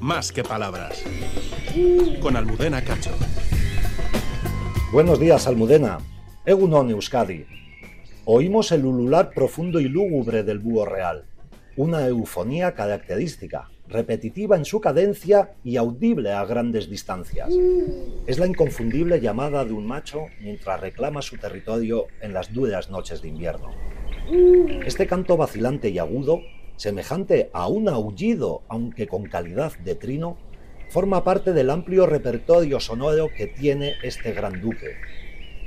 más que palabras. Con Almudena Cacho. Buenos días, Almudena. Egunon Euskadi. Oímos el ulular profundo y lúgubre del búho real, una eufonía característica, repetitiva en su cadencia y audible a grandes distancias. Es la inconfundible llamada de un macho mientras reclama su territorio en las duras noches de invierno. Este canto vacilante y agudo, semejante a un aullido, aunque con calidad de trino, forma parte del amplio repertorio sonoro que tiene este gran duque.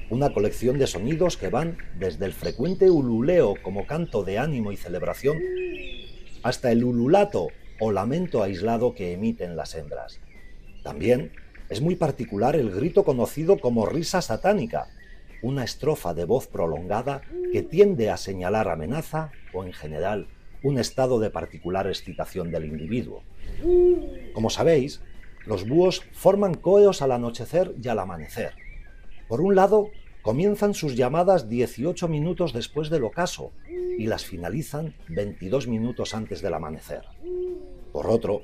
Una colección de sonidos que van desde el frecuente ululeo como canto de ánimo y celebración hasta el ululato o lamento aislado que emiten las hembras. También es muy particular el grito conocido como risa satánica, una estrofa de voz prolongada que tiende a señalar amenaza o en general un estado de particular excitación del individuo. Como sabéis, los búhos forman coeos al anochecer y al amanecer. Por un lado, comienzan sus llamadas 18 minutos después del ocaso y las finalizan 22 minutos antes del amanecer. Por otro,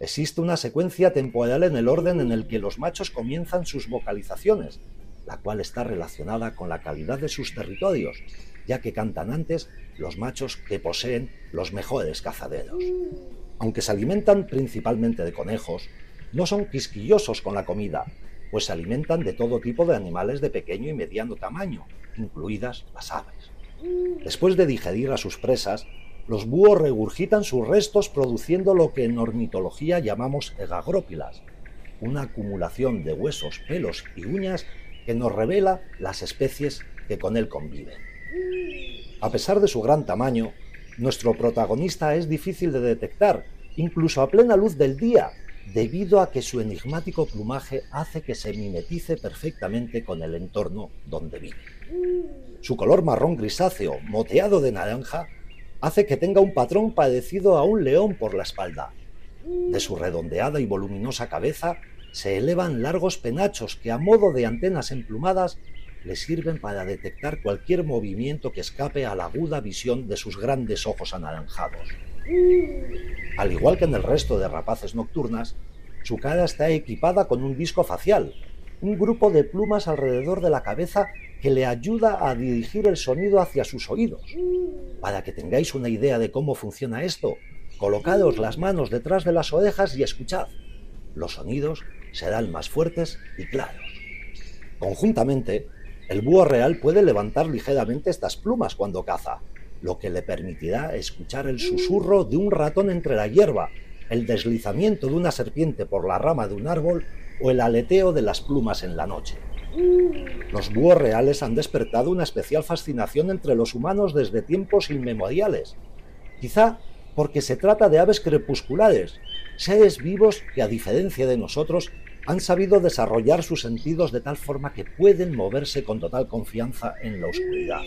existe una secuencia temporal en el orden en el que los machos comienzan sus vocalizaciones, la cual está relacionada con la calidad de sus territorios, ya que cantan antes los machos que poseen los mejores cazaderos. Aunque se alimentan principalmente de conejos, no son quisquillosos con la comida, pues se alimentan de todo tipo de animales de pequeño y mediano tamaño, incluidas las aves. Después de digerir a sus presas, los búhos regurgitan sus restos produciendo lo que en ornitología llamamos egagrópilas, una acumulación de huesos, pelos y uñas que nos revela las especies que con él conviven. A pesar de su gran tamaño, nuestro protagonista es difícil de detectar, incluso a plena luz del día, debido a que su enigmático plumaje hace que se mimetice perfectamente con el entorno donde vive. Su color marrón grisáceo, moteado de naranja, hace que tenga un patrón parecido a un león por la espalda. De su redondeada y voluminosa cabeza se elevan largos penachos que a modo de antenas emplumadas le sirven para detectar cualquier movimiento que escape a la aguda visión de sus grandes ojos anaranjados. Al igual que en el resto de rapaces nocturnas, su cara está equipada con un disco facial, un grupo de plumas alrededor de la cabeza que le ayuda a dirigir el sonido hacia sus oídos. Para que tengáis una idea de cómo funciona esto, colocados las manos detrás de las orejas y escuchad. Los sonidos serán más fuertes y claros. Conjuntamente, el búho real puede levantar ligeramente estas plumas cuando caza, lo que le permitirá escuchar el susurro de un ratón entre la hierba, el deslizamiento de una serpiente por la rama de un árbol o el aleteo de las plumas en la noche. Los búhos reales han despertado una especial fascinación entre los humanos desde tiempos inmemoriales, quizá porque se trata de aves crepusculares, seres vivos que a diferencia de nosotros han sabido desarrollar sus sentidos de tal forma que pueden moverse con total confianza en la oscuridad.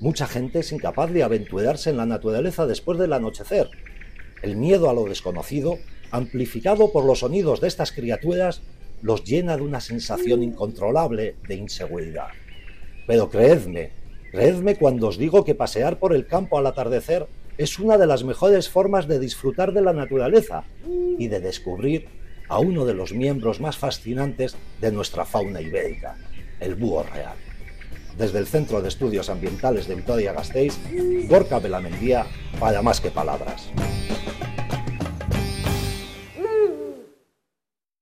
Mucha gente es incapaz de aventurarse en la naturaleza después del anochecer. El miedo a lo desconocido, amplificado por los sonidos de estas criaturas, los llena de una sensación incontrolable de inseguridad. Pero creedme, creedme cuando os digo que pasear por el campo al atardecer es una de las mejores formas de disfrutar de la naturaleza y de descubrir a uno de los miembros más fascinantes de nuestra fauna ibérica, el búho real. Desde el Centro de Estudios Ambientales de Vitoria-Gasteiz, Gorka Belamendía, para más que palabras.